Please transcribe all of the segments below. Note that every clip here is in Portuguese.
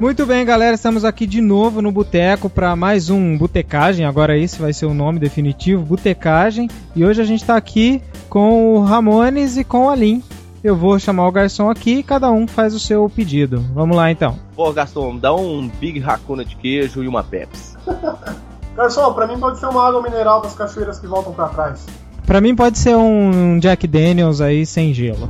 Muito bem, galera, estamos aqui de novo no Boteco para mais um Botecagem. Agora esse vai ser o nome definitivo, Botecagem. E hoje a gente está aqui com o Ramones e com a Lin. Eu vou chamar o garçom aqui e cada um faz o seu pedido. Vamos lá então. Pô, garçom, dá um Big Racuna de queijo e uma Pepsi. Garçom, pra mim pode ser uma água mineral das cachoeiras que voltam para trás. Para mim pode ser um Jack Daniels aí sem gelo.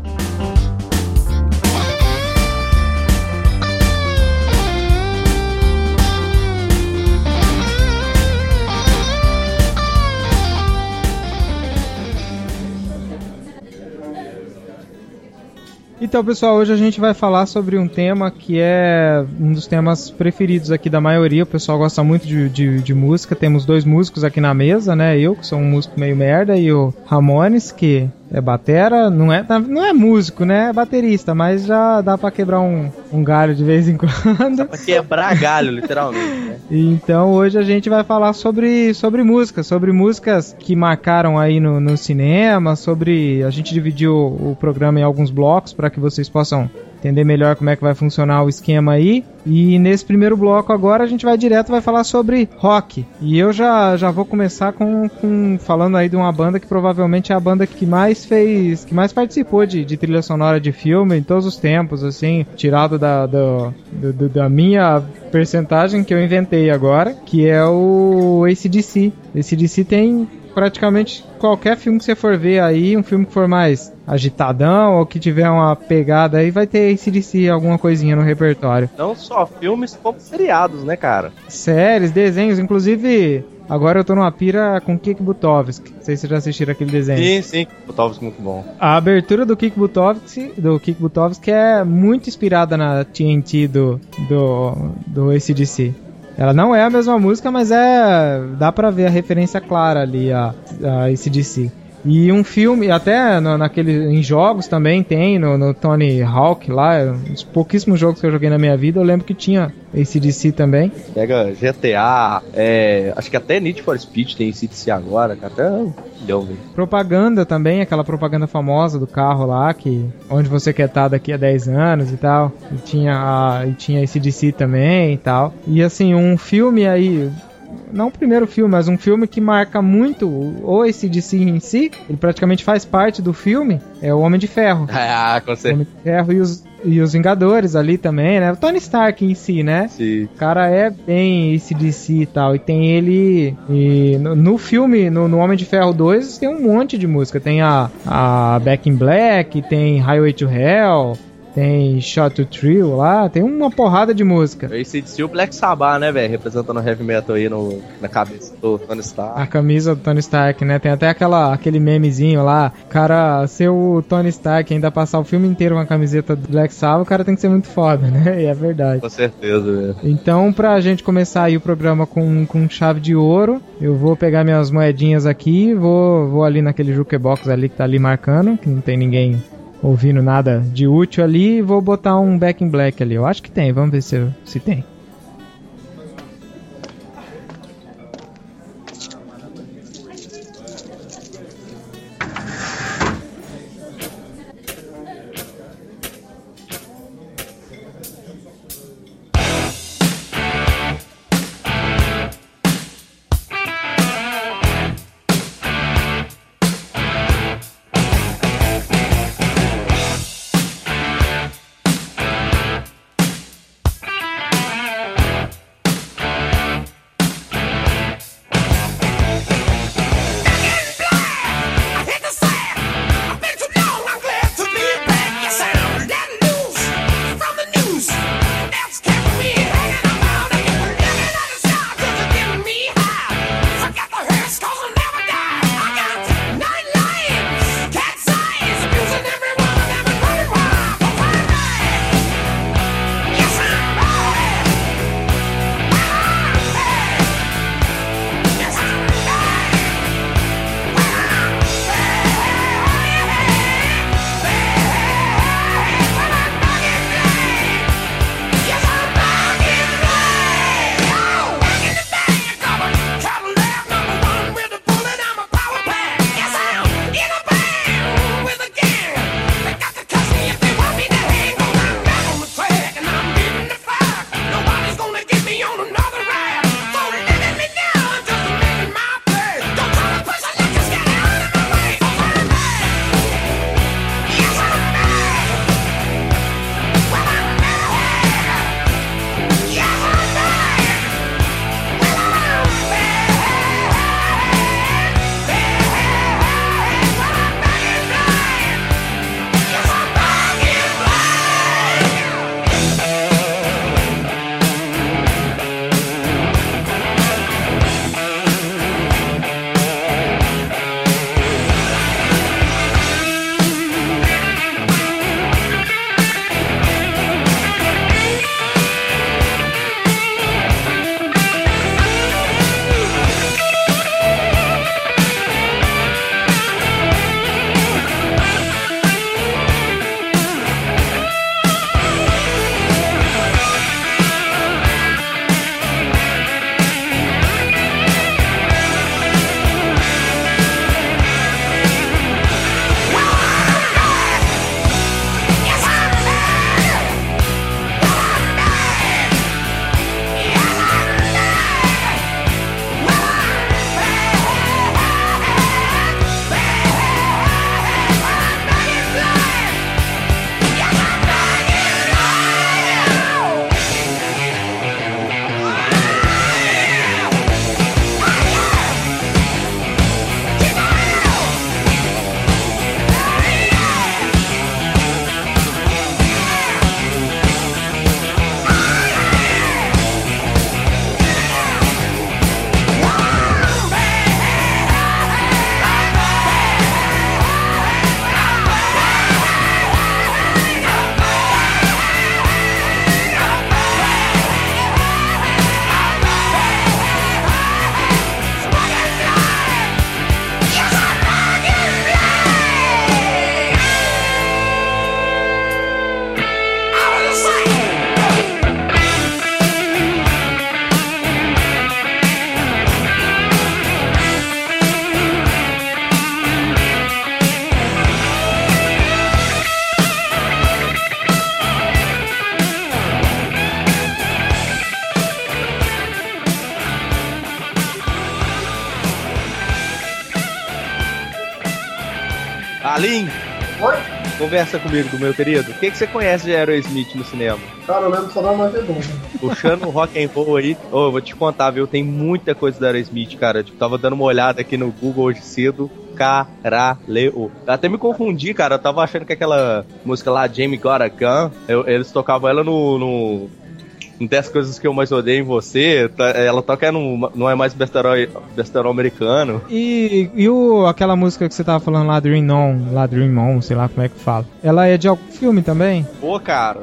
Então, pessoal, hoje a gente vai falar sobre um tema que é um dos temas preferidos aqui da maioria. O pessoal gosta muito de, de, de música. Temos dois músicos aqui na mesa, né? Eu, que sou um músico meio merda, e o Ramones, que é batera, não é, não é músico, né? É baterista, mas já dá para quebrar um, um galho de vez em quando. Dá pra quebrar galho, literalmente. Né? Então hoje a gente vai falar sobre, sobre música, sobre músicas que marcaram aí no, no cinema, sobre. A gente dividiu o programa em alguns blocos para que vocês possam entender melhor como é que vai funcionar o esquema aí. E nesse primeiro bloco agora a gente vai direto vai falar sobre rock. E eu já, já vou começar com, com falando aí de uma banda que provavelmente é a banda que mais fez, que mais participou de, de trilha sonora de filme em todos os tempos, assim, tirado da, do, do, da minha percentagem que eu inventei agora, que é o ACDC. ACDC tem praticamente qualquer filme que você for ver aí, um filme que for mais agitadão ou que tiver uma pegada aí, vai ter ACDC, alguma coisinha no repertório. Não só filmes, como seriados, né, cara? Séries, desenhos, inclusive. Agora eu tô numa pira com Kik Butovski. Não sei se vocês já assistiram aquele desenho. Sim, sim. Butovski muito bom. A abertura do Kik Butovski, do Kik Butovski é muito inspirada na TNT do, do, do ACDC. Ela não é a mesma música, mas é. dá pra ver a referência clara ali a, a ACDC. E um filme, até no, naquele, em jogos também tem, no, no Tony Hawk lá, os pouquíssimos jogos que eu joguei na minha vida, eu lembro que tinha ACDC também. Pega GTA, é, acho que até Need for Speed tem ACDC agora, até deu, velho. Propaganda também, aquela propaganda famosa do carro lá, que onde você quer estar daqui a 10 anos e tal. E tinha, a, e tinha ACDC também e tal. E assim, um filme aí, não o primeiro filme, mas um filme que marca muito o ACDC em si, ele praticamente faz parte do filme, é o Homem de Ferro. Ah, com certeza. O Homem de Ferro e os, e os Vingadores ali também, né? O Tony Stark em si, né? Sim. O cara é bem ACDC e tal. E tem ele. E no, no filme, no, no, Homem de Ferro 2, tem um monte de música. Tem a, a Back in Black, tem Highway to Hell. Tem Shot to Thrill lá, tem uma porrada de música. Esse de o Black Sabbath, né, velho? Representando o heavy metal aí no, na cabeça do Tony Stark. A camisa do Tony Stark, né? Tem até aquela, aquele memezinho lá. Cara, ser o Tony Stark ainda passar o filme inteiro com a camiseta do Black Sabbath, o cara tem que ser muito foda, né? E é verdade. Com certeza, velho. Então, pra gente começar aí o programa com, com chave de ouro, eu vou pegar minhas moedinhas aqui, vou, vou ali naquele jukebox ali que tá ali marcando, que não tem ninguém ouvindo nada de útil ali, vou botar um Back in Black ali. Eu acho que tem, vamos ver se, se tem. Conversa comigo, meu querido. O que, que você conhece de Aerosmith no cinema? Cara, eu lembro só da Armagedon. Puxando o rock and roll aí, ô, eu vou te contar, viu? Tem muita coisa da Aerosmith, cara. Tipo, tava dando uma olhada aqui no Google hoje cedo. Caralho. Até me confundi, cara. Eu tava achando que aquela música lá, Jamie Got a Gun, eu- eles tocavam ela no, no, no 10 coisas que eu mais odeio em você. tá- Ela toca no, não é mais besterol, besterol americano. E, e o, aquela música que você tava falando lá, Dream On, lá Dream On, sei lá como é que fala. Ela é de algum filme também? Pô, cara,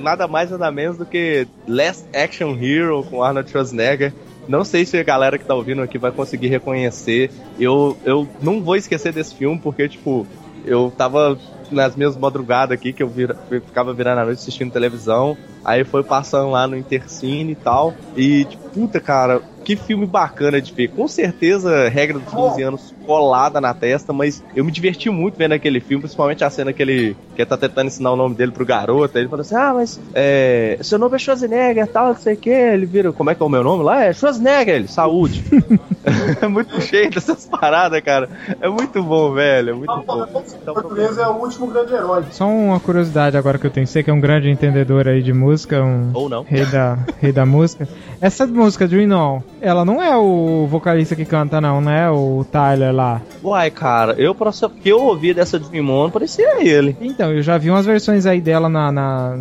nada mais nada menos do que Last Action Hero com Arnold Schwarzenegger. Não sei se a galera que tá ouvindo aqui vai conseguir reconhecer. Eu, eu não vou esquecer desse filme porque, tipo, eu tava nas minhas madrugadas aqui, que eu vira, eu ficava virando a noite assistindo televisão. Aí foi passando lá no Intercine e tal. E, tipo, puta, cara, que filme bacana de ver. Com certeza, regra dos 15 anos colada na testa, mas eu me diverti muito vendo aquele filme, principalmente a cena que ele, que tá tentando ensinar o nome dele pro garoto. Aí ele fala assim: Ah, mas é, seu nome é Schwarzenegger, tal, não sei o que. Ele vira, como é que é o meu nome lá? É Schwarzenegger, ele, saúde. é muito cheio dessas paradas, cara. É muito bom, velho. É muito bom. O português é o último grande herói. Só uma curiosidade agora que eu tenho. Você que é um grande entendedor aí de música, um Ou não. rei da, rei da música. Essa música, Dream On, ela não é o vocalista que canta, não, né? O Tyler lá. Uai, cara, eu, que eu ouvi dessa Dream On, parecia ele. Então, eu já vi umas versões aí dela na. na-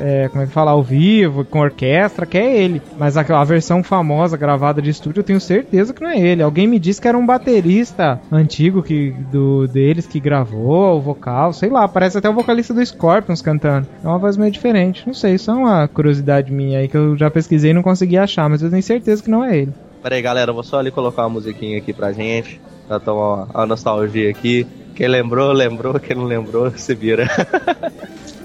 é, como é que fala? Ao vivo, com orquestra, que é ele. Mas a, a versão famosa, gravada de estúdio, eu tenho certeza que não é ele. Alguém me disse que era um baterista antigo que, do, deles que gravou o vocal, sei lá, parece até o vocalista do Scorpions cantando. É uma voz meio diferente. Não sei, só uma curiosidade minha aí que eu já pesquisei e não consegui achar, mas eu tenho certeza que não é ele. Pera aí, galera, vou só ali colocar uma musiquinha aqui pra gente, pra tomar uma, uma nostalgia aqui. Quem lembrou, lembrou, quem não lembrou, se vira.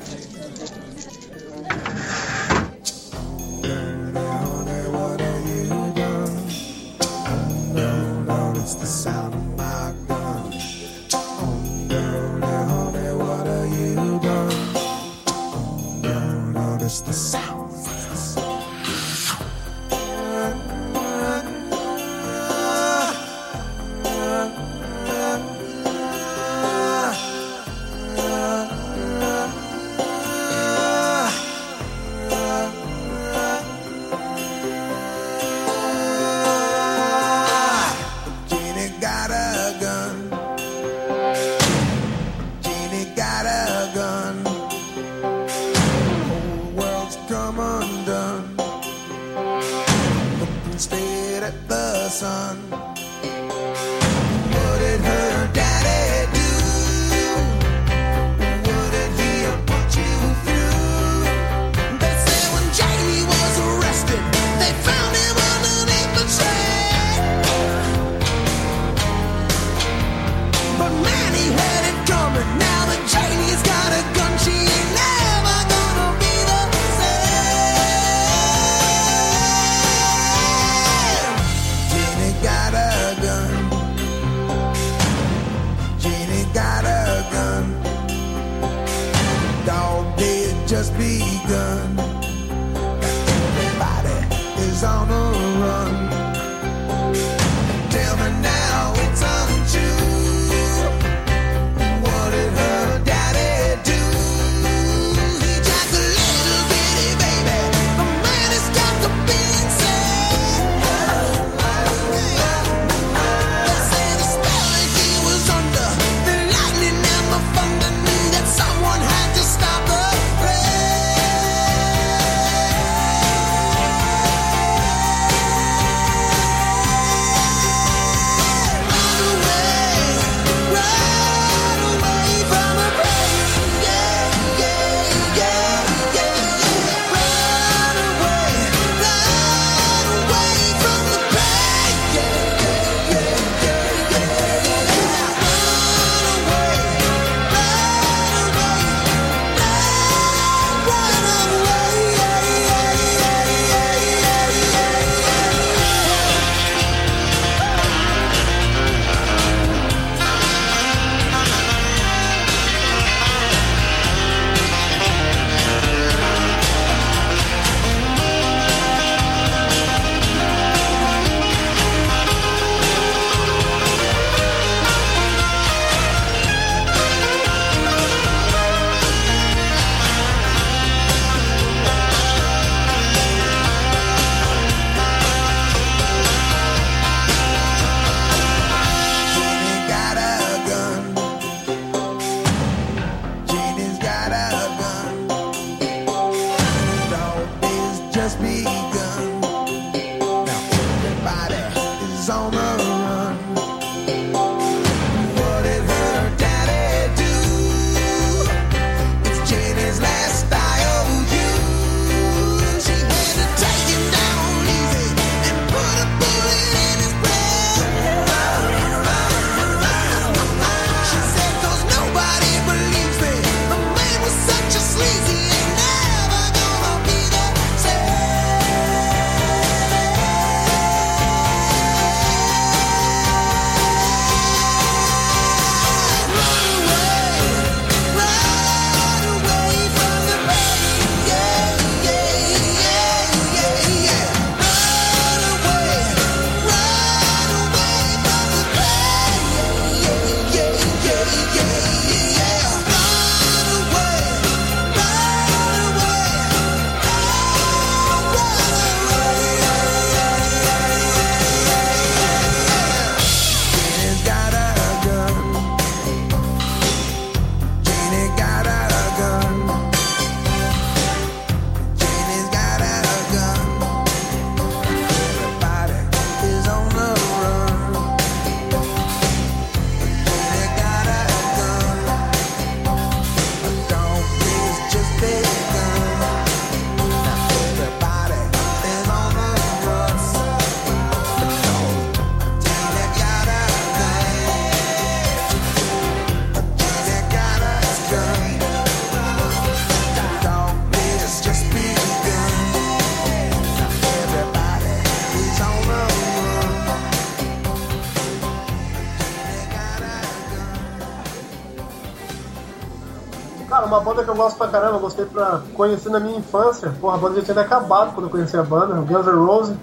Cara, uma banda que eu gosto pra caramba, eu gostei pra conhecer na minha infância. Porra, a banda já tinha acabado quando eu conheci a banda, Guns N' Roses.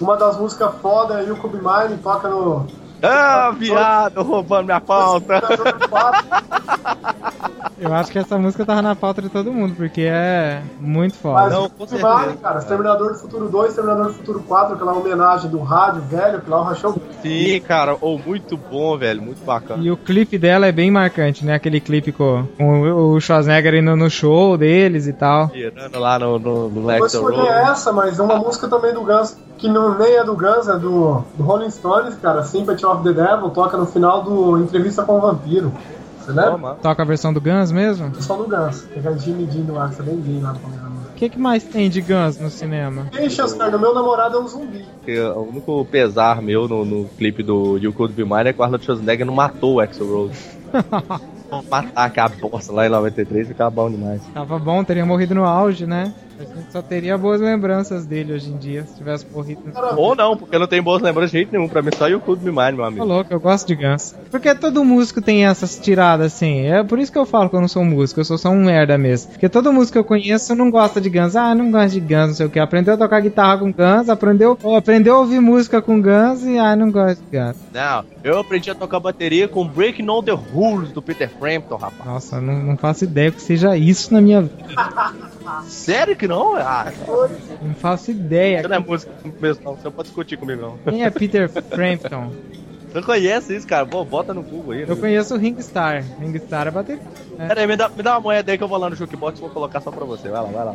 Uma das músicas foda, You Could Be Mine, toca no. Ah, viado, roubando minha pauta. Exterminador 4. Eu acho que essa música tava na pauta de todo mundo, porque é muito foda. Mas Não, com Be certeza. Mine, cara, Exterminador do Futuro 2, Exterminador do Futuro 4, aquela homenagem do rádio velho, que lá o rachou. Sim, cara, ou muito bom, velho, muito bacana. E o clipe dela é bem marcante, né? Aquele clipe com, com o Schwarzenegger indo no show deles e tal. Tirando lá no, no, no Eu Lex escolhi Road. essa, mas uma música também do Guns, que não, nem é do Guns, é do, do Rolling Stones, cara, Sympathy of the Devil, toca no final do Entrevista com o Vampiro. Você lembra? Toca a versão do Guns mesmo? Só do Guns, aquele Jimmy Dean lá, que você bem gay lá no começo. O que, que mais tem de Guns no cinema? Ixi, Oscar, meu namorado é um zumbi. O único pesar meu no, no clipe do You Could Be Mine é que o Arnold Schwarzenegger não matou o Axel Rose. Matar aquela bosta lá em 93 ficava bom demais. Tava bom, teria morrido no auge, né? A gente só teria boas lembranças dele hoje em dia, se tivesse morrido. Ou não, porque eu não tenho boas lembranças de jeito nenhum. Pra mim só You Could Be Mine, meu Tô amigo. louco, eu gosto de Guns. Porque todo músico tem essas tiradas assim. É por isso que eu falo que eu não sou músico, eu sou só um merda mesmo. Porque todo músico que eu conheço não gosta de Guns. Ah, não gosta de Guns, não sei o que. Aprendeu a tocar guitarra com Guns, aprendeu, ou aprendeu a ouvir música com Guns e ah, não gosta de Guns. Não, eu aprendi a tocar bateria com Breaking All the Rules do Peter Frampton, rapaz. Nossa, não, não faço ideia que seja isso na minha vida. Sério que não? Ah, Não faço ideia. você não é música mesmo, não. Você não pode discutir comigo, não. Quem é Peter Frampton? Você conhece isso, cara? Pô, bota no Google aí. Eu conheço o Ringstar. Ringstar é bater. Pera aí, me dá, me dá uma moeda aí que eu vou lá no Jukebox e vou colocar só pra você. Vai lá, vai lá.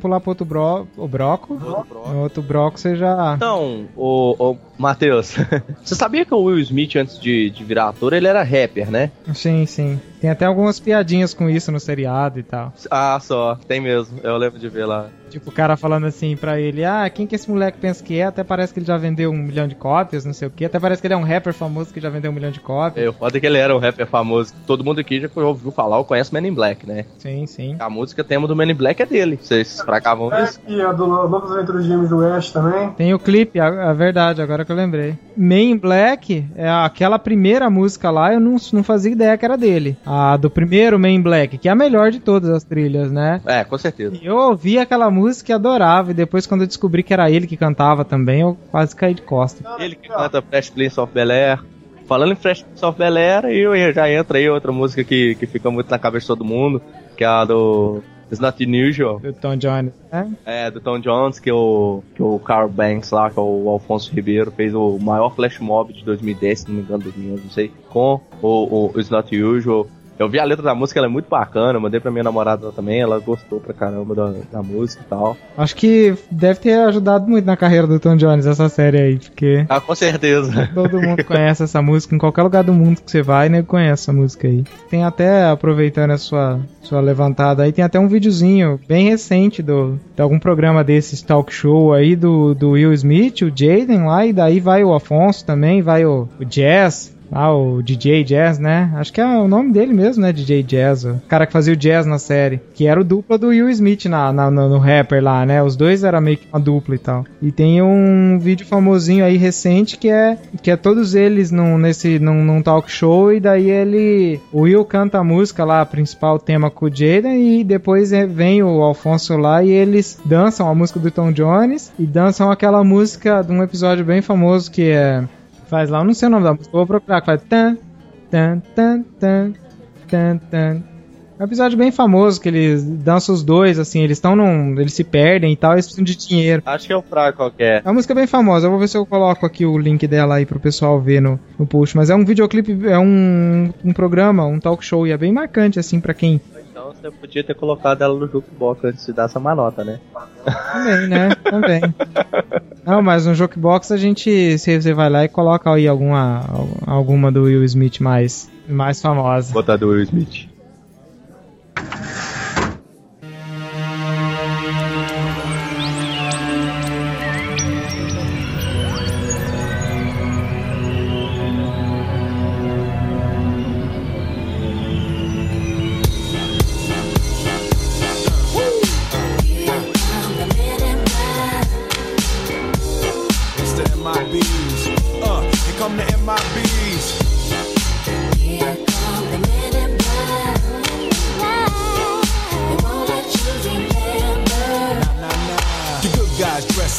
Pular pro outro bro, o broco. Outro bro. O outro broco você já. Então, o, o Matheus, você sabia que o Will Smith, antes de, de virar ator, ele era rapper, né? Sim, sim. Tem até algumas piadinhas com isso no seriado e tal. Ah, só, tem mesmo. Eu lembro de ver lá. Tipo, o cara falando assim pra ele: Ah, quem que esse moleque pensa que é? Até parece que ele já vendeu um milhão de cópias, não sei o quê. Até parece que ele é um rapper famoso que já vendeu um milhão de cópias. É, O foda é que ele era um rapper famoso. Todo mundo aqui já ouviu falar ou conhece Men in Black, né? Sim, sim. A música tema do Men in Black é dele. Vocês fracavam É, isso? e a do Novas Aventuras de James West também. Tem o clipe, a, a verdade, agora que eu lembrei. Man in Black, é aquela primeira música lá, eu não, não fazia ideia que era dele. A do primeiro Man in Black, que é a melhor de todas as trilhas, né? É, com certeza. E eu ouvi aquela música e adorava, e depois quando eu descobri que era ele que cantava também, eu quase caí de costas. Ele que canta Fresh Prince of Bel-Air. Falando em Fresh Prince of Bel-Air, eu já entra aí outra música que, que fica muito na cabeça de todo mundo, que é a do It's Not Unusual. Do Tom Jones, né? É, do Tom Jones, que o, que o Carl Banks lá, que é o Alfonso Ribeiro, fez o maior flash mob de 2010, se não me engano, 2011, não sei, com o, o It's Not Usual. Eu vi a letra da música, ela é muito bacana, eu mandei pra minha namorada também, ela gostou pra caramba da, da música e tal. Acho que deve ter ajudado muito na carreira do Tom Jones essa série aí, porque Ah, com certeza. todo mundo conhece essa música, em qualquer lugar do mundo que você vai, né, conhece essa música aí. Tem até, aproveitando a sua, sua levantada aí, tem até um videozinho bem recente do, de algum programa desses talk show aí do, do Will Smith, o Jaden lá, e daí vai o Afonso também, vai o, o Jazz, ah, o DJ Jazz, né? Acho que é o nome dele mesmo, né? DJ Jazz. O cara que fazia o jazz na série. Que era o dupla do Will Smith na, na- no, no rapper lá, né? Os dois eram meio que uma dupla e tal. E tem um vídeo famosinho aí recente que é que é todos eles num, nesse, num, num talk show. E daí ele. O Will canta a música lá, principal tema com o Jaden. E depois é- vem o Alfonso lá e eles dançam a música do Tom Jones. E dançam aquela música de um episódio bem famoso que é. Faz lá, eu não sei o nome da música, eu vou procurar, que faz tan, tan, tan, tan, tan, tan. É um episódio bem famoso que eles dançam os dois, assim, eles estão num. Eles se perdem e tal, eles precisam de dinheiro. Acho que é o fraco qualquer. É uma música bem famosa, eu vou ver se eu coloco aqui o link dela aí pro pessoal ver no, no post. Mas é um videoclipe, é um, um programa, um talk show, e é bem marcante, assim, pra quem. Então você podia ter colocado ela no jukebox antes de dar essa manota, né? Também, né? Também. Não, mas no Jokebox a gente. Você você vai lá e coloca aí alguma, alguma do Will Smith mais, mais famosa. Botar do Will Smith.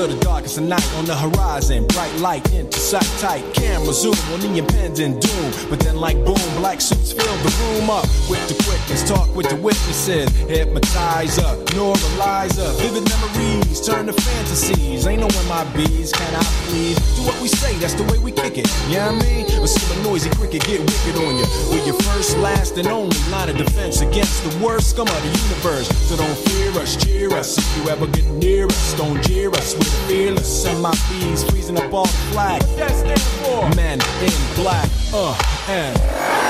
to the dark of the night on the horizon, bright light into sight tight. Camera zoom on the impending doom. But then, like boom, black suits fill the room up with the quickness. Talk with the witnesses, hypnotizer, neuralizer. Vivid memories turn to fantasies. Ain't no MIBs, can I please? Do what we say, that's the way we kick it. Yeah, you know I mean? Or see a noisy cricket get wicked on you. We're your first, last, and only line of defense against the worst scum of the universe. So don't fear us, cheer us. If you ever get near us, don't jeer us. We're fearless. Send my bees freezing up all the flag. That stand for? Men in black. Uh, and.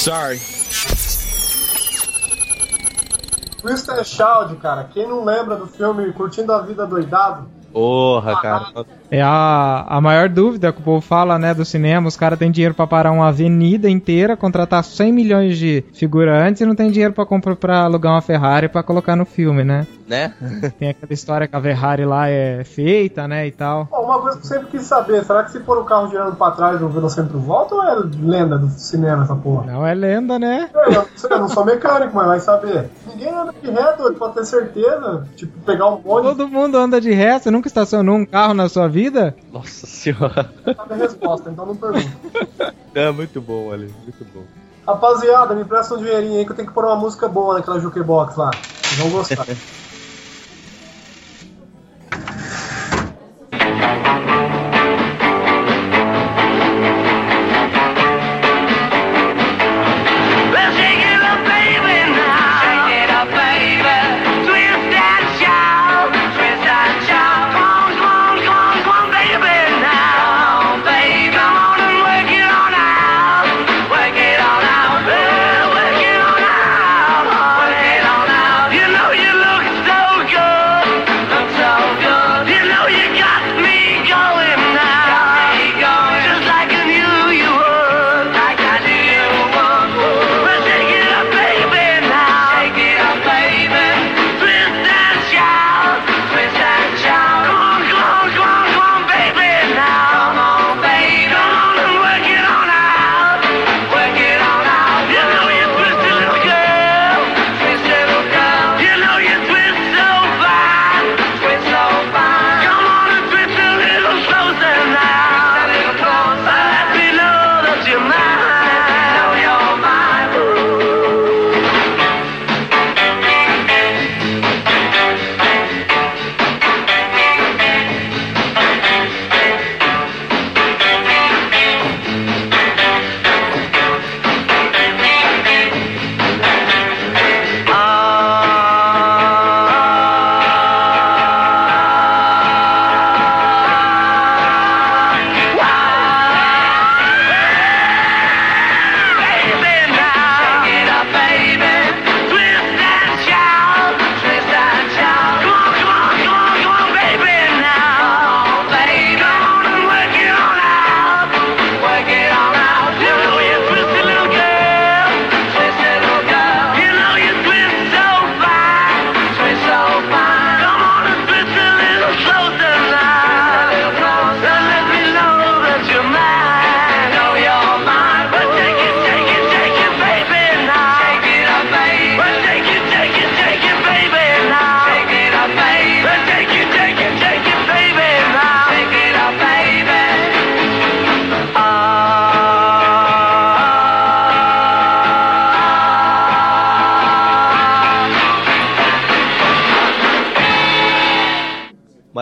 Sorry. Twister Child, cara. Quem não lembra do filme Curtindo a Vida Doidado? Porra, cara. É a, a maior dúvida que o povo fala, né, do cinema. Os caras têm dinheiro pra parar uma avenida inteira, contratar 100 milhões de figurantes e não tem dinheiro pra comprar para alugar uma Ferrari pra colocar no filme, né? Né? Tem aquela história que a Ferrari lá é feita, né, e tal. Bom, uma coisa que eu sempre quis saber, será que se for o carro girando pra trás o velocímetro volta ou é lenda do cinema essa porra? Não é lenda, né? Eu não, sei, eu não sou mecânico, mas vai saber. Ninguém anda de ré, doido, pra ter certeza. Tipo, pegar um bonde Todo mundo anda de ré, você nunca estacionou um carro na sua vida? Nossa senhora. sabe a resposta, então não pergunto. É muito bom ali, muito bom. Rapaziada, me empresta um dinheirinho aí que eu tenho que pôr uma música boa naquela jukebox lá. Vocês vão gostar.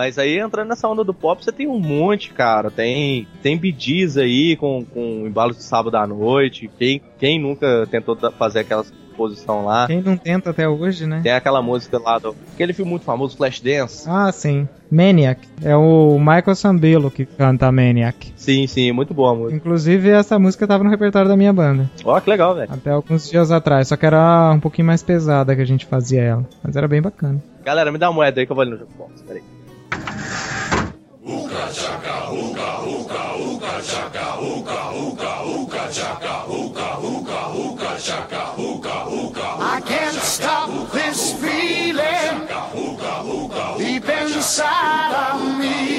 Mas aí entrando nessa onda do pop, você tem um monte, cara. Tem tem bidis aí com, com embalos de sábado à noite. Quem, quem nunca tentou fazer aquela posição lá? Quem não tenta até hoje, né? Tem aquela música lá do. Aquele filme muito famoso, Flashdance. Ah, sim. Maniac. É o Michael Sambello que canta Maniac. Sim, sim, muito boa a música. Inclusive, essa música tava no repertório da minha banda. Ó, que legal, velho. Até alguns dias atrás. Só que era um pouquinho mais pesada que a gente fazia ela. Mas era bem bacana. Galera, me dá uma moeda aí que eu vou ali no Ooka chaka, ooka, ooka, ooka chaka, ooka, ooka, ooka chaka, ooka, ooka, ooka chaka, ooka, ooka. I can't stop this feeling deep inside of me.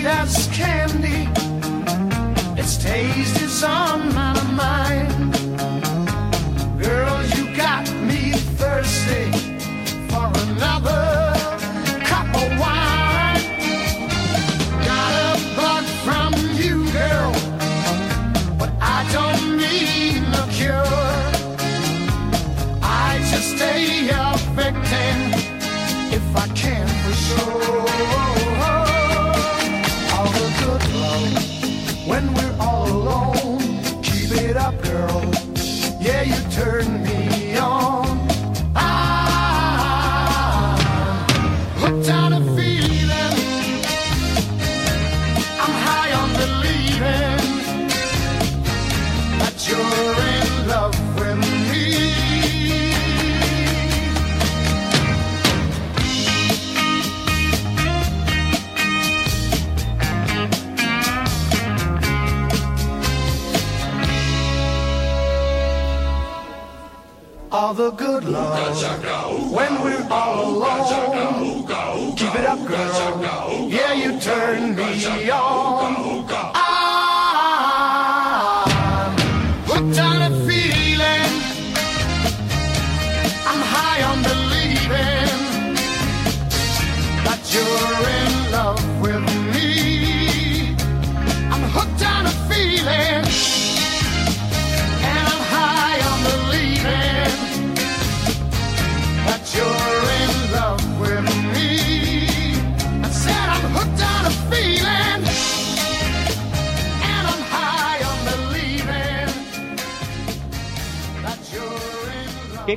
sweet as candy. Its taste is on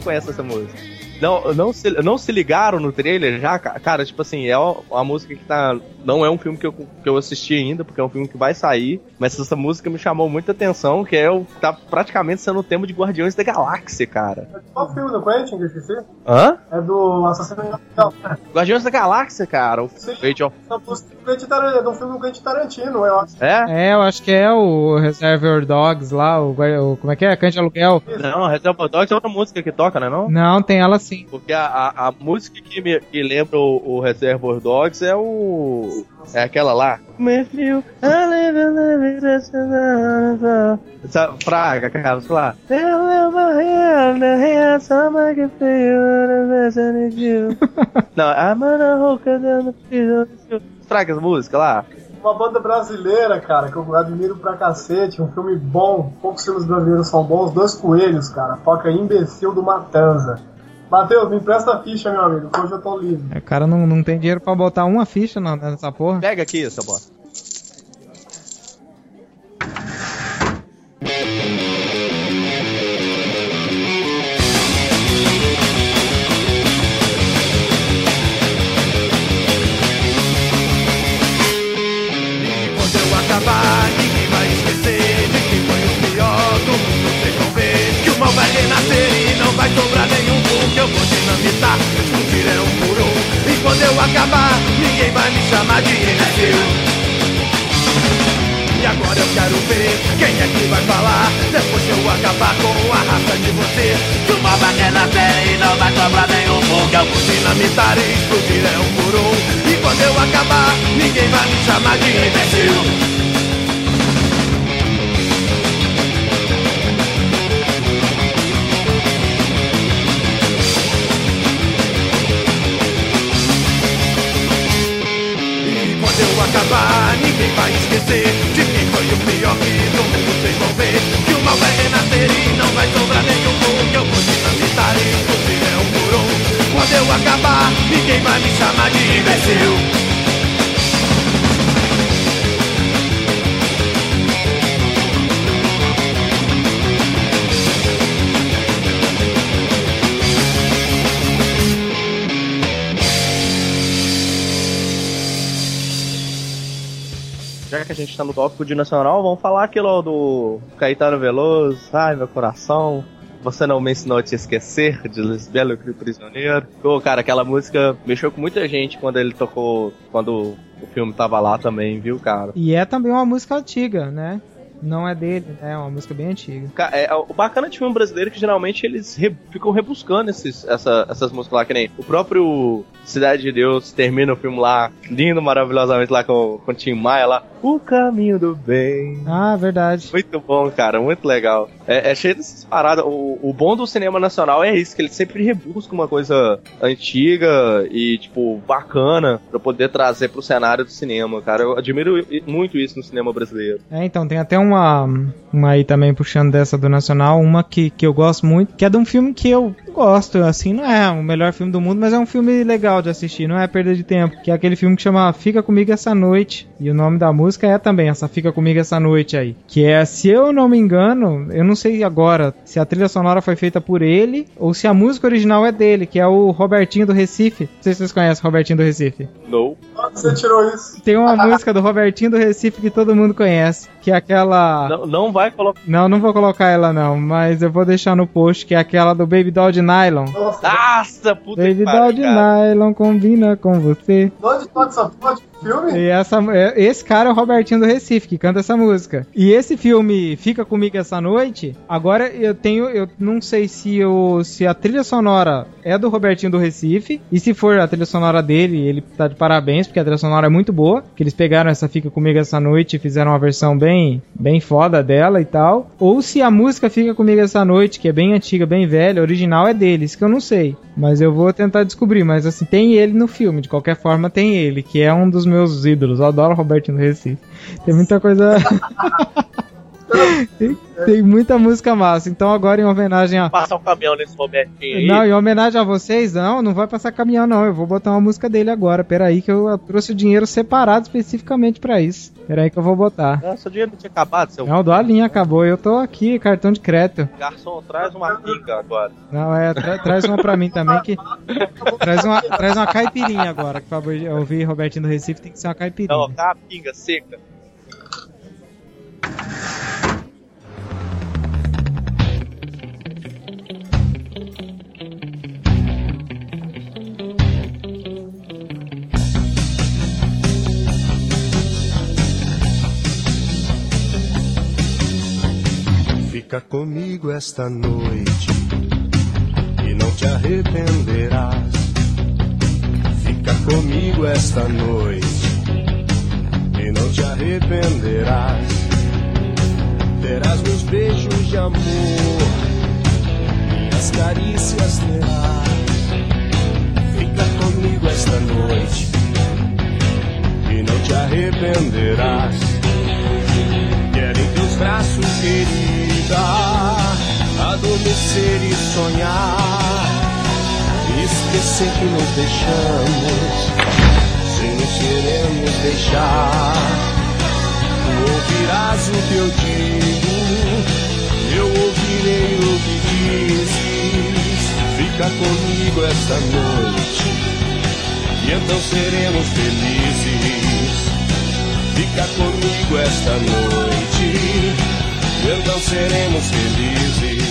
conhece essa música? Não, não se, não se ligaram no trailer já, ca- cara, tipo assim, é uma, música que tá. Não é um filme que eu, que eu assisti ainda, porque é um filme que vai sair, mas essa música me chamou muita atenção, que é o. tá praticamente sendo o tema de Guardiões da Galáxia, cara. Qual filme do Quentin que eu esqueci? Hã? É do Assassino Natal. Guardiões da Galáxia, cara. O Sim. Age of- é de um filme do Quentin Tarantino, eu acho. É? É, eu acho que é o Reservoir Dogs lá, o, o- como é que é? Cante de aluguel. Não, Reservoir Dogs é outra música que toca, né? Não? Não, tem ela sim. Porque a, a, a música que, me, que lembra o, o Reservoir Dogs é o. É aquela lá. Essa praga, cara, sei lá. Não, I'm gonna hook down the Praga essa música lá. Uma banda brasileira, cara, que eu admiro pra cacete, um filme bom, poucos filmes brasileiros são bons, Dois Coelhos, cara, toca Imbecil do Matanza. Matheus, me empresta a ficha, meu amigo, que hoje eu tô livre. O cara não, não tem dinheiro pra botar uma ficha na- nessa porra. Pega aqui, seu bosta. Vai me chamar de imbecil. E agora eu quero ver quem é que vai falar. Depois que eu acabar com a raça de esquecer Que o mal vai renascer e não vai sobrar nenhum fogo Eu vou dinamitar e explodir é um por um. E quando eu acabar, ninguém vai me chamar de imbecil vai esquecer De quem foi o pior que no mundo se envolver. Que o mal vai renascer e não vai sobrar nenhum bom Que eu vou dinamitar e explodir é um por um. Quando eu acabar, ninguém vai me chamar de imbecil Que a gente tá no tópico de nacional, vamos falar aquilo do Caetano Veloso. Ai, meu coração. Você não me ensinou a te esquecer, de Lisbelo e Prisioneiro. Pô, cara, aquela música mexeu com muita gente quando ele tocou, quando o filme tava lá também, viu, cara? E é também uma música antiga, né? Não é dele, é uma música bem antiga. É, o bacana de filme brasileiro é que geralmente eles re- ficam rebuscando esses, essa- essas músicas lá, que nem o próprio Cidade de Deus termina o filme lá, lindo, maravilhosamente lá com, com o Tim Maia lá. O caminho do bem. Ah, verdade. Muito bom, cara, muito legal. É, é cheio dessas paradas. O, o bom do cinema nacional é isso, que ele sempre rebusca uma coisa antiga e, tipo, bacana pra poder trazer pro cenário do cinema, cara. Eu admiro muito isso no cinema brasileiro. É, então, tem até uma, uma aí também puxando dessa do Nacional, uma que, que eu gosto muito, que é de um filme que eu gosto, assim, não é o melhor filme do mundo, mas é um filme legal de assistir, não é perda de tempo, que é aquele filme que chama Fica Comigo Essa Noite, e o nome da música é também essa Fica Comigo Essa Noite aí, que é, se eu não me engano, eu não sei agora se a trilha sonora foi feita por ele, ou se a música original é dele, que é o Robertinho do Recife, não sei se vocês conhecem o Robertinho do Recife. Onde você tirou isso? Tem uma música do Robertinho do Recife que todo mundo conhece, que é aquela... Não, não vai colocar. Não, não vou colocar ela não, mas eu vou deixar no post, que é aquela do Baby Doll de Nylon. Nossa, Nossa, puta Baby que Doll de cara. Nylon combina com você. onde toca essa porra de filme? E essa, é- esse cara é o Robertinho do Recife, que canta essa música. E esse filme Fica Comigo Essa Noite, agora eu tenho, eu não sei se, o, se a trilha sonora é do Robertinho do Recife, e se for a trilha sonora dele, ele tá de parabéns, porque a trilha sonora é muito boa, que eles pegaram essa Fica Comigo Essa Noite e fizeram uma versão bem, bem foda dela e tal. Ou se a música Fica Comigo Essa Noite, que é bem antiga, bem velha, original é deles, que eu não sei. Mas eu vou tentar descobrir, mas assim, tem ele no filme, de qualquer forma tem ele, que é um dos meus ídolos. Eu adoro Robertinho do Recife. Tem muita coisa. tem, muita música massa. Então agora em homenagem a. Passar um caminhão nesse Robertinho aí. Não, em homenagem a vocês, não, não vai passar caminhão, não. Eu vou botar uma música dele agora. Peraí, que eu trouxe o dinheiro separado especificamente pra isso. Peraí que eu vou botar. Ah, seu dinheiro não tinha acabado, seu Não, a linha acabou. Eu tô aqui, cartão de crédito. garçom. Traz uma pinga agora. Não, é, tra- traz uma pra mim também que. Traz uma, traz uma caipirinha agora. Que pra ouvir Robertinho do Recife tem que ser uma caipirinha. Não, tá a pinga seca. Fica comigo esta noite e não te arrependerás. Fica comigo esta noite e não te arrependerás. Terás meus beijos de amor, minhas carícias terás. Fica comigo esta noite e não te arrependerás. Quero em teus braços, adormecer e sonhar. Esquecer que nos deixamos, sem nos queremos deixar. Tu ouvirás o que eu digo, eu ouvirei o que dizes. Fica comigo esta noite, e então seremos felizes. Fica comigo esta noite, então seremos felizes.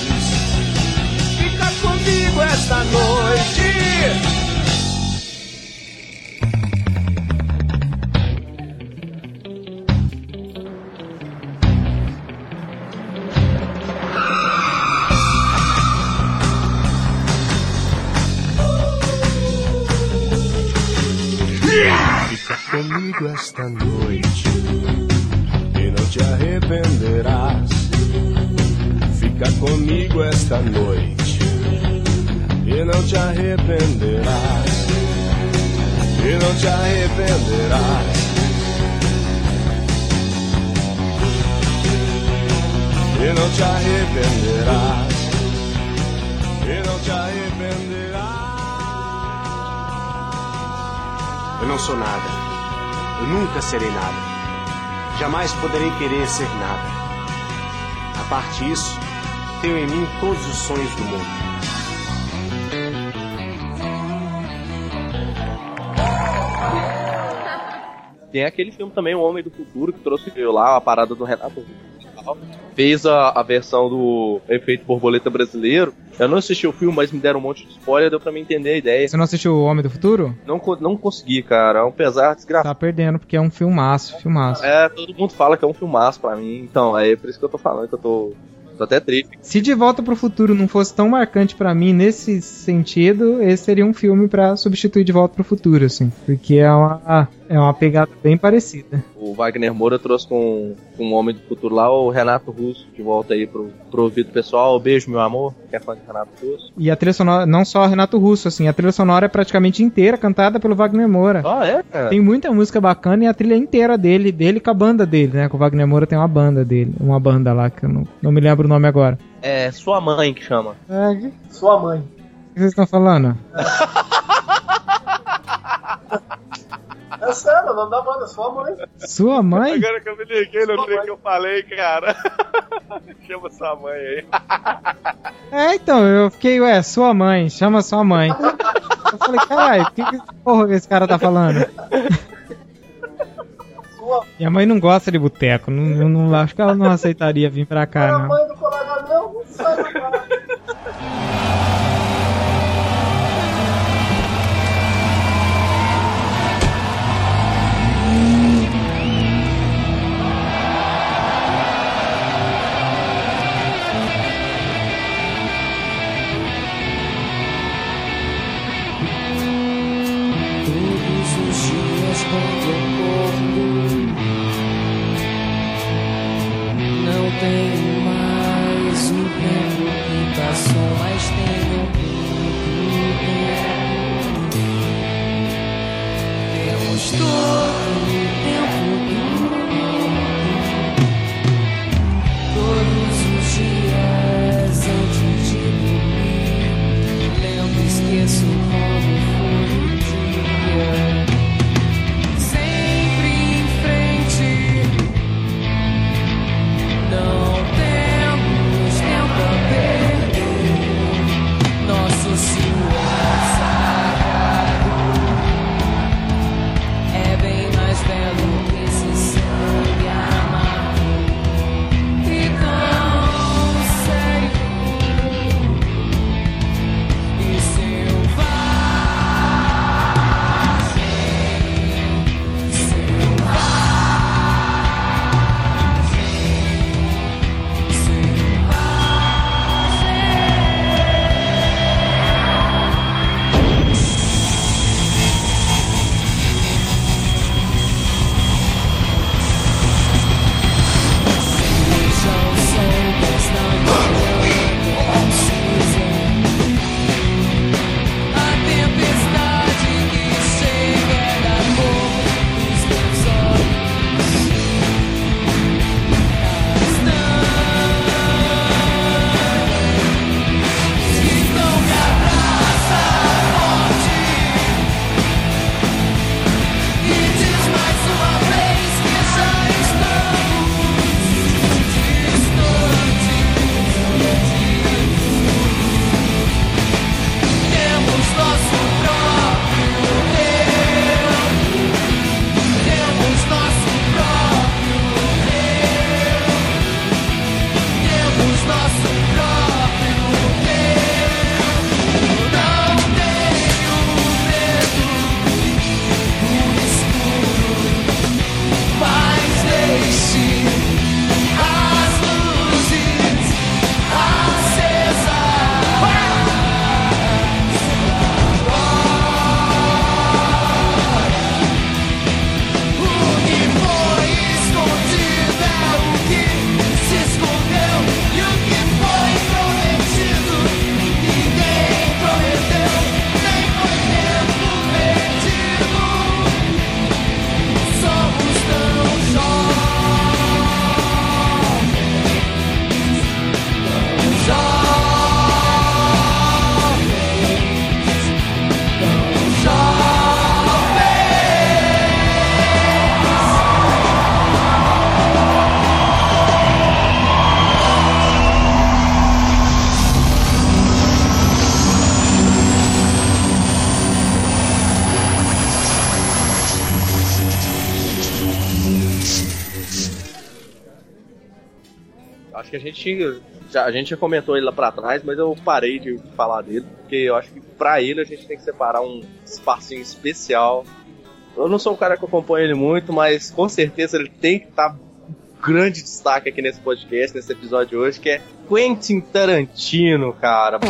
Fica comigo esta noite. comigo esta noite. Noite e não te arrependerás. E não te arrependerás. E não te arrependerás. E não te arrependerás. Eu não sou nada. Eu nunca serei nada. Jamais poderei querer ser nada. A parte disso, tenho em mim todos os sonhos do mundo. Tem aquele filme também, O Homem do Futuro, que trouxe lá a parada do Renato. Fez a, a versão do Efeito Borboleta Brasileiro. Eu não assisti o filme, mas me deram um monte de spoiler, deu pra me entender a ideia. Você não assistiu O Homem do Futuro? Não, não consegui, cara. É um pesar desgraçado. Tá perdendo, porque é um filmaço, filmaço. É, todo mundo fala que é um filmaço pra mim. Então, é por isso que eu tô falando que eu tô, tô até triste. Se De Volta pro Futuro não fosse tão marcante pra mim nesse sentido, esse seria um filme pra substituir De Volta pro Futuro, assim. Porque é uma, é uma pegada bem parecida. O Wagner Moura trouxe com, com o Homem do Futuro lá o Renato Russo de volta aí pro, pro ouvido pessoal. Beijo, meu amor, que é fã de Renato Russo. E a trilha sonora, não só Renato Russo, assim, a trilha sonora é praticamente inteira cantada pelo Wagner Moura. Ah, é, cara? Tem muita música bacana e a trilha inteira dele, dele com a banda dele, né? Com o Wagner Moura tem uma banda dele, uma banda lá que eu não, não me lembro o nome agora. É sua mãe que chama. É, o que Sua mãe. vocês estão falando? É sério, o nome da banda, é sua mãe. Sua mãe? Agora que eu me liguei no trem que eu falei, cara. Chama sua mãe aí. É, então, eu fiquei, ué, sua mãe, chama sua mãe. Eu falei, caralho, que, que porra que esse cara tá falando? Sua Minha mãe não gosta de boteco, não, não, não- acho que ela não aceitaria vir pra é cá, a não. mãe do colega meu, não sabe cara. Gente já, a gente já comentou ele lá pra trás, mas eu parei de falar dele, porque eu acho que pra ele a gente tem que separar um espacinho especial. Eu não sou um cara que acompanha ele muito, mas com certeza ele tem que estar grande destaque aqui nesse podcast, nesse episódio de hoje, que é Quentin Tarantino, cara.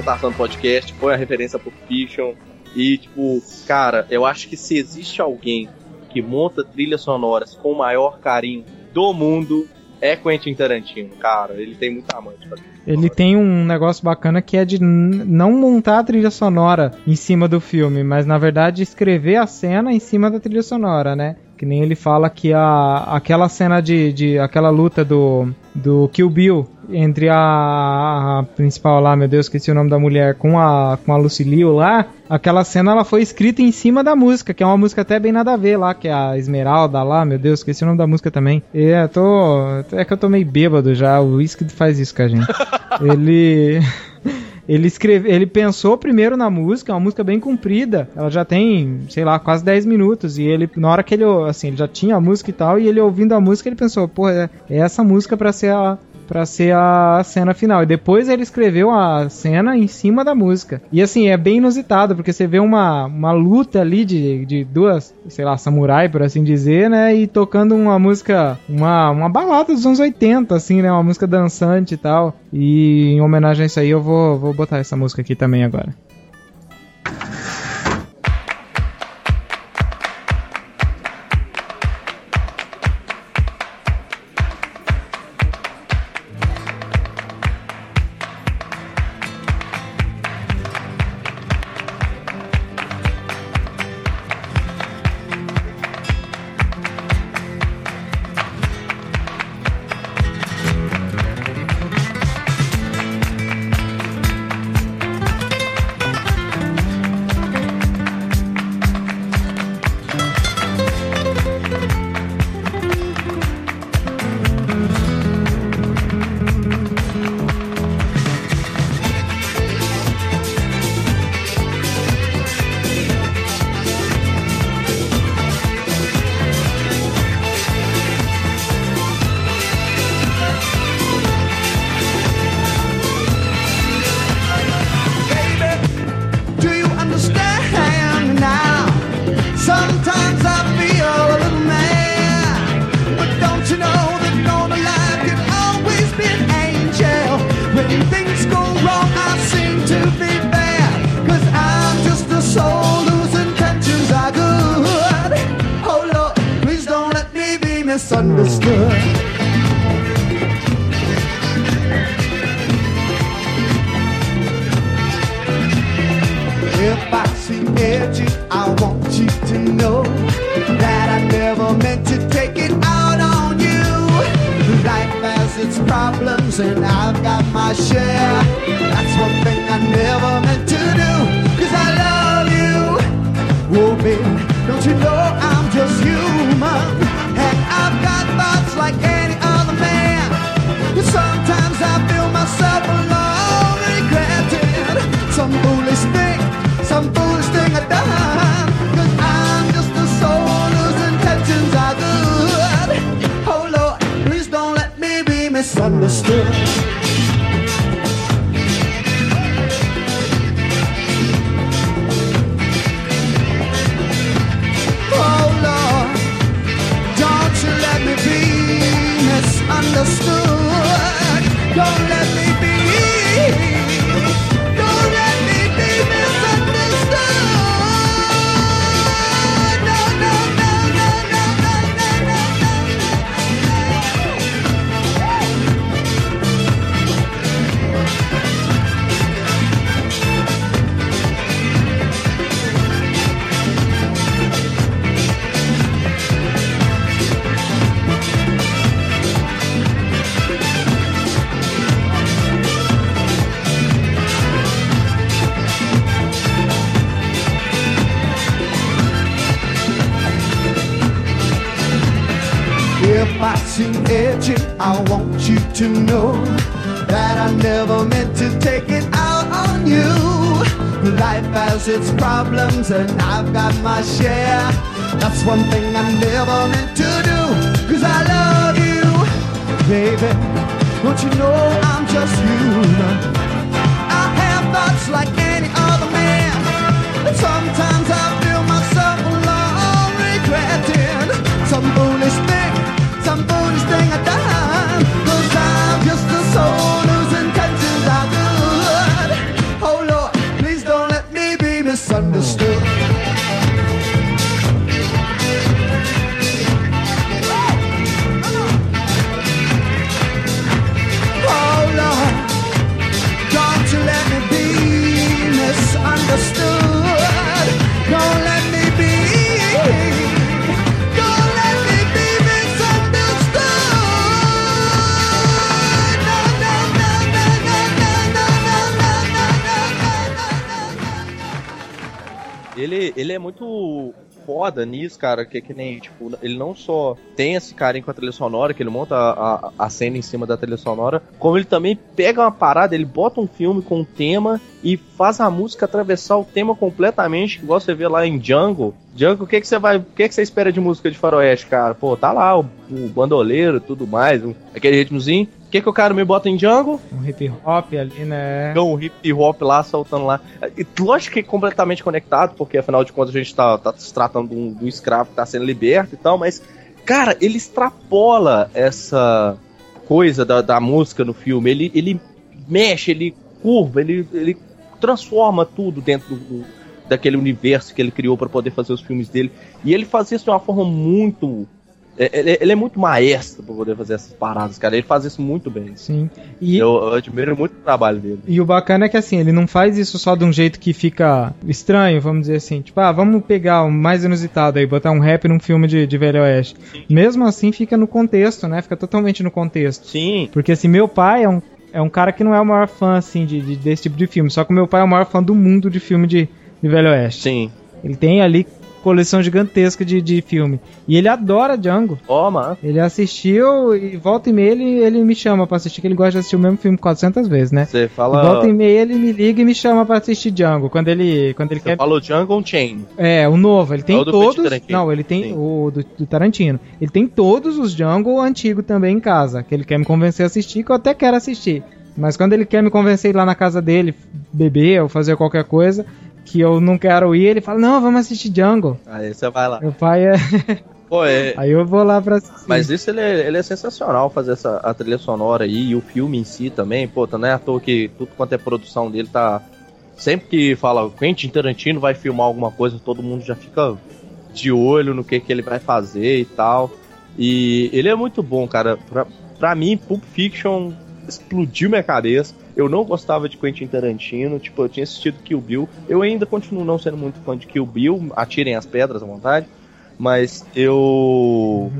Apresentação do podcast foi a referência por Fiction. E, tipo, cara, eu acho que se existe alguém que monta trilhas sonoras com o maior carinho do mundo, é Quentin Tarantino, cara. Ele tem muita amante pra Ele tem um negócio bacana que é de não montar a trilha sonora em cima do filme, mas na verdade escrever a cena em cima da trilha sonora, né? Que nem ele fala que a, aquela cena de, de aquela luta do, do Kill Bill entre a, a principal lá, meu Deus, esqueci o nome da mulher, com a, com a Lucy Liu lá, aquela cena ela foi escrita em cima da música, que é uma música até bem nada a ver lá, que é a Esmeralda lá, meu Deus, esqueci o nome da música também. E é, tô, é que eu tô meio bêbado já, o whisky faz isso com a gente. ele ele escreve, ele pensou primeiro na música, é uma música bem comprida. Ela já tem, sei lá, quase 10 minutos e ele na hora que ele, assim, ele já tinha a música e tal e ele ouvindo a música, ele pensou, pô, é, é essa música pra ser a para ser a cena final. E depois ele escreveu a cena em cima da música. E assim, é bem inusitado, porque você vê uma, uma luta ali de, de duas, sei lá, samurai, por assim dizer, né? E tocando uma música, uma, uma balada dos anos 80, assim, né? Uma música dançante e tal. E em homenagem a isso aí, eu vou, vou botar essa música aqui também agora. Problems, and I've got my share. That's one thing I never meant to do, cause I love misunderstood. I edgy, I want you to know that I never meant to take it out on you. Life has its problems, and I've got my share. That's one thing I never meant to do, cause I love you, baby. Don't you know I'm just human? I have thoughts like any other man. And sometimes I feel myself alone, regretting some thank you. Ele, é muito foda nisso, cara, que é que nem, tipo, ele não só tem esse carinho com a trilha sonora, que ele monta a, a, a cena em cima da trilha sonora, como ele também pega uma parada, ele bota um filme com um tema e faz a música atravessar o tema completamente, igual você vê lá em Django. Django, o que que você vai, o que que você espera de música de faroeste, cara? Pô, tá lá o, o bandoleiro tudo mais, um- aquele ritmozinho. O que que o cara me bota em Django? Um hip hop ali, né? Então, o hip hop lá, soltando lá. E lógico que é completamente conectado, porque afinal de contas a gente tá, tá se tratando de um, de um escravo que tá sendo liberto e tal, mas, cara, ele extrapola essa coisa da, da música no filme. Ele, ele mexe, ele curva, ele, ele transforma tudo dentro do, daquele universo que ele criou para poder fazer os filmes dele. E ele faz isso de uma forma muito. É- Ele, ele é muito maestro pra poder fazer essas paradas, cara. Ele faz isso muito bem. Sim. E, Eu, eu admiro muito o trabalho dele. E o bacana é que assim, ele não faz isso só de um jeito que fica estranho, vamos dizer assim. Tipo, ah, vamos pegar o mais inusitado aí, botar um rap num filme de, de Velho Oeste. Mesmo assim, fica no contexto, né? Fica totalmente no contexto. Sim. Porque assim, meu pai é um, é um cara que não é o maior fã, assim, de, de- desse tipo de filme. Só que meu pai é o maior fã do mundo de filme de, de Velho Oeste. Sim. Ele tem ali coleção gigantesca de, de filme. E ele adora Django. Ó, mano. Ele assistiu e volta e meia ele, ele me chama pra assistir, que ele gosta de assistir o mesmo filme 400 vezes, né? Você E fala. Volta e meia ele me liga e me chama pra assistir Django. Quando ele, quando ele Você quer. falou Jungle Chain. É, o novo. Ele tem É o do Quentin todos. Não, ele tem Sim. o do, do Tarantino. Ele tem todos os Django antigo também em casa. Que ele quer me convencer a assistir, que eu até quero assistir. Mas quando ele quer me convencer a ir lá na casa dele, beber ou fazer qualquer coisa, que eu não quero ir, ele fala: Não, vamos assistir Django. Aí você vai lá. Meu pai é. Pô, é. Aí eu vou lá pra assistir. Mas isso ele é, ele é sensacional fazer essa a trilha sonora aí e o filme em si também. Pô, tá, não é à toa que tudo quanto é produção dele tá. Sempre que fala Quentin Tarantino vai filmar alguma coisa, todo mundo já fica de olho no que, que ele vai fazer e tal. E ele é muito bom, cara. Pra, pra mim, Pulp Fiction explodiu minha cabeça. Eu não gostava de Quentin Tarantino, tipo, eu tinha assistido Kill Bill. Eu ainda continuo não sendo muito fã de Kill Bill, atirem as pedras à vontade. Mas eu.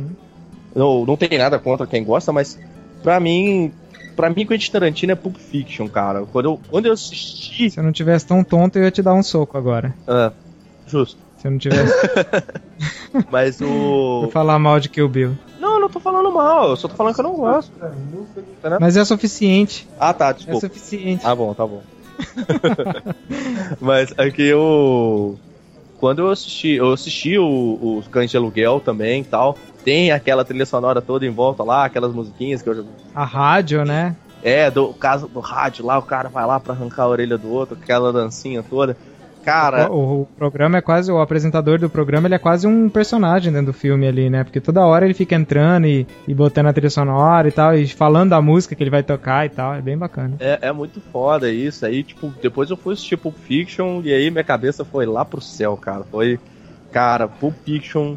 Não, não tem nada contra quem gosta, mas pra mim. Pra mim, Quentin Tarantino é Pulp Fiction, cara. Quando eu, quando eu assisti. Se eu não tivesse tão tonto, eu ia te dar um soco agora. Ah, justo. Se eu não tivesse. Mas o. Vou falar mal de Kill Bill. Não, eu não tô falando mal, eu só tô falando que eu não gosto. Mas é suficiente. Ah, tá, É desculpa. suficiente. Ah, bom, tá bom. Mas é que eu. Quando eu assisti, eu assisti o- os Cães de Aluguel também e tal. Tem aquela trilha sonora toda em volta lá, aquelas musiquinhas que eu já. A rádio, né? É, do caso do rádio lá, o cara vai lá pra arrancar a orelha do outro, aquela dancinha toda. Cara, O, o programa é quase. O apresentador do programa ele é quase um personagem dentro do filme ali, né? Porque toda hora ele fica entrando e, e botando a trilha sonora e tal, e falando da música que ele vai tocar e tal. É bem bacana. é, é muito foda isso. Aí, tipo, depois eu fui assistir Pulp Fiction e aí minha cabeça foi lá pro céu, cara. Foi. Cara, Pulp Fiction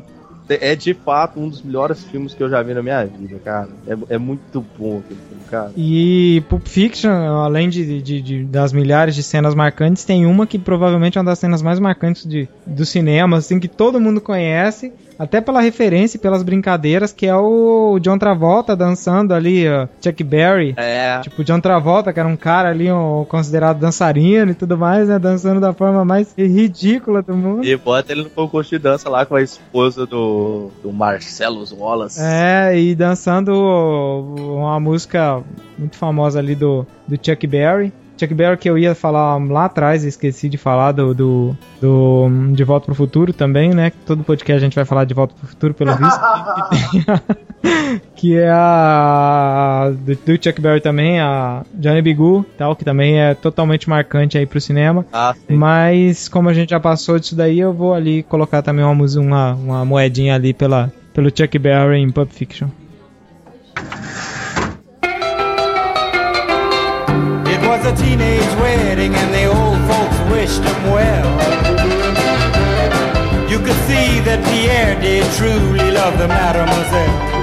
é de fato um dos melhores filmes que eu já vi na minha vida, cara. É, é muito bom aquele filme, cara. E Pulp Fiction, além de, de- de- das milhares de cenas marcantes, tem uma que provavelmente é uma das cenas mais marcantes de, do cinema, assim, que todo mundo conhece, até pela referência e pelas brincadeiras, que é o John Travolta dançando ali, ó, Chuck Berry. É. Tipo, John Travolta, que era um cara ali, um, considerado dançarino e tudo mais, né? Dançando da forma mais ridícula do mundo. E bota ele no concurso de dança lá com a esposa do, do Marcelo Wallace. É, e dançando uma música muito famosa ali do, do Chuck Berry. Chuck Berry que eu ia falar lá atrás, esqueci de falar do, do, do De Volta pro Futuro também, né? Todo podcast a gente vai falar de Volta pro Futuro, pelo visto. que é a do, do Chuck Berry também, a Johnny B. Good, tal, que também é totalmente marcante aí pro cinema. Ah, sim. Mas como a gente já passou disso daí, eu vou ali colocar também uma, uma, uma moedinha ali pela, pelo Chuck Berry em Pulp Fiction. It was a teenage wedding and the old folks wished him well. You could see that Pierre did truly love the mademoiselle.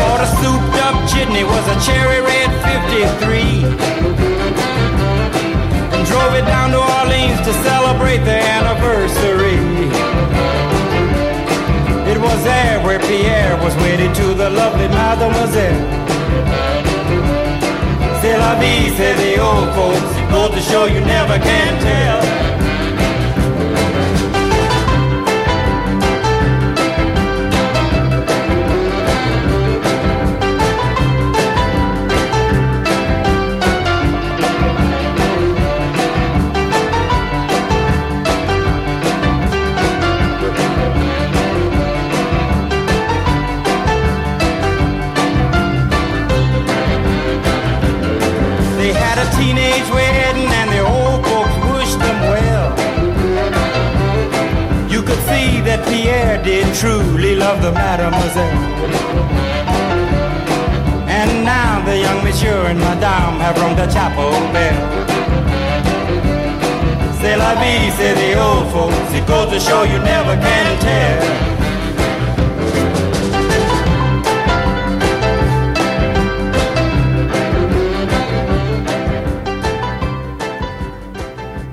Bought a souped up jitney, was a cherry red 53. And drove it down to Orleans to celebrate their anniversary. It was there where Pierre was wedded to the lovely mademoiselle. C'est la vie, say the old folks. Goes to show you never can tell. Mademoiselle. And now the young monsieur and madame have rung the chapel bell. C'est la vie, say the old folks. It goes to show you never can tell.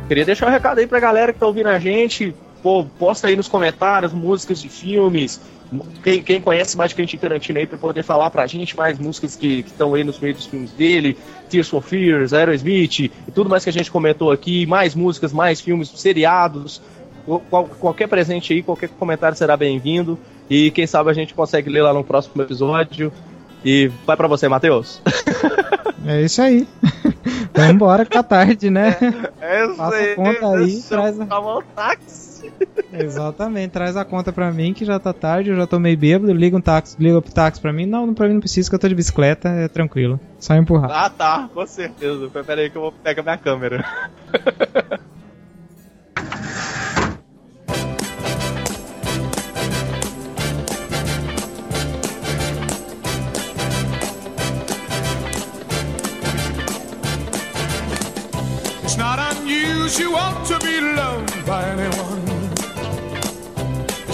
Queria deixar um recado aí pra galera que tá ouvindo a gente. pô, posta aí nos comentários músicas de filmes. Quem, quem conhece mais de Quentin Tarantino aí pra poder falar pra gente mais músicas que estão aí nos meios dos filmes dele, Tears for Fears, Aerosmith e tudo mais que a gente comentou aqui, mais músicas, mais filmes, seriados. Qual- qualquer presente aí, qualquer comentário será bem-vindo. E quem sabe a gente consegue ler lá no próximo episódio. E vai pra você, Matheus. É isso aí. Vambora que tá tarde, né? É isso Passa aí. a conta aí, traz a- chamar o táxi. Exatamente, traz a conta pra mim que já tá tarde, eu já tô meio bêbado, liga um táxi, liga pro táxi pra mim. Não, pra mim não precisa que eu tô de bicicleta, é tranquilo. Só empurrar. Ah, tá, com certeza. Pera aí que eu vou pegar minha câmera. It's not unusual to be loved by anyone.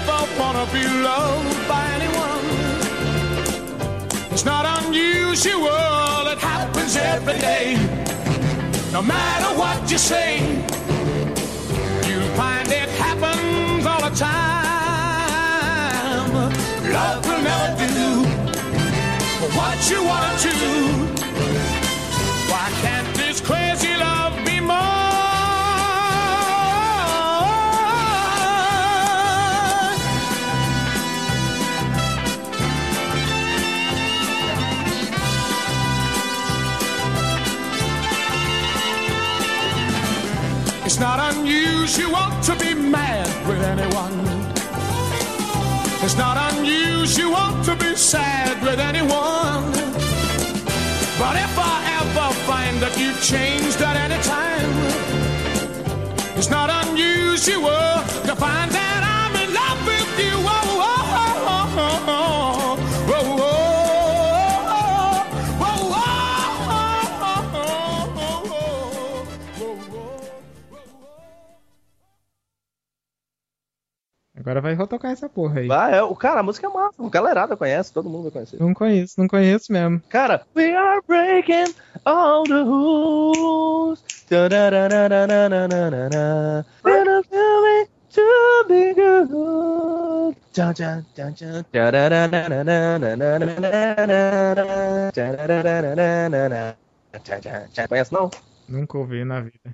ever wanna be loved by anyone, it's not unusual, it happens every day. No matter what you say, you'll find it happens all the time. Love will never do what you wanna do. Why can't this crazy love be not unusual to be mad with anyone. It's not unusual to be sad with anyone. But if I ever find that you've changed at any time, it's not unusual to find Agora vai tocar essa porra aí. Ah, é, o cara, a música é massa. O galerada conhece, todo mundo vai conhecer. Não conheço, não conheço mesmo. Cara, we are breaking all the rules. To be good. Conhece não? Nunca ouvi na vida.